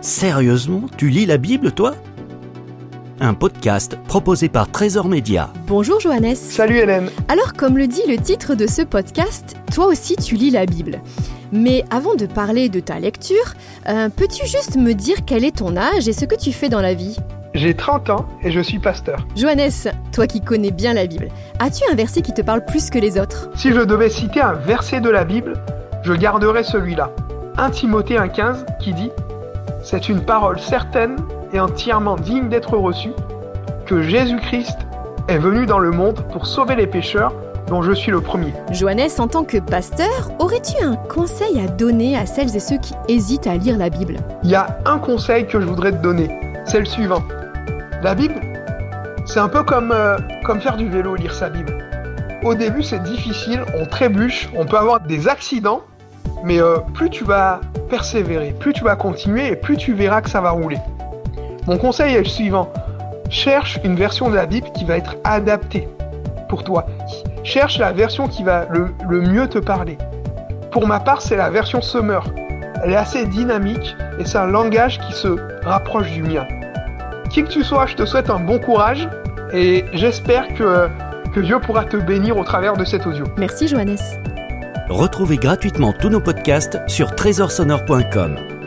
Sérieusement, tu lis la Bible, toi? Un podcast proposé par Trésor Média. Bonjour Johannes. Salut Hélène. Alors comme le dit le titre de ce podcast, toi aussi tu lis la Bible. Mais avant de parler de ta lecture, euh, peux-tu juste me dire quel est ton âge et ce que tu fais dans la vie? J'ai 30 ans et je suis pasteur. Johannes, toi qui connais bien la Bible, as-tu un verset qui te parle plus que les autres? Si je devais citer un verset de la Bible, je garderais celui-là. 1 Timothée 1,15 qui dit C'est une parole certaine et entièrement digne d'être reçue que Jésus-Christ est venu dans le monde pour sauver les pécheurs dont je suis le premier. Johannes, en tant que pasteur, aurais-tu un conseil à donner à celles et ceux qui hésitent à lire la Bible? Il y a un conseil que je voudrais te donner, c'est le suivant. La Bible, c'est un peu comme, euh, comme faire du vélo, lire sa Bible. Au début, c'est difficile, on trébuche, on peut avoir des accidents, mais euh, plus tu vas persévérer, plus tu vas continuer et plus tu verras que ça va rouler. Mon conseil est le suivant. Cherche une version de la Bible qui va être adaptée pour toi. Cherche la version qui va le, mieux te parler. Pour ma part, c'est la version Summer. Elle est assez dynamique et c'est un langage qui se rapproche du mien. Qui que tu sois, je te souhaite un bon courage et j'espère que, que Dieu pourra te bénir au travers de cet audio. Merci Johannes. Retrouvez gratuitement tous nos podcasts sur trésorsonore.com.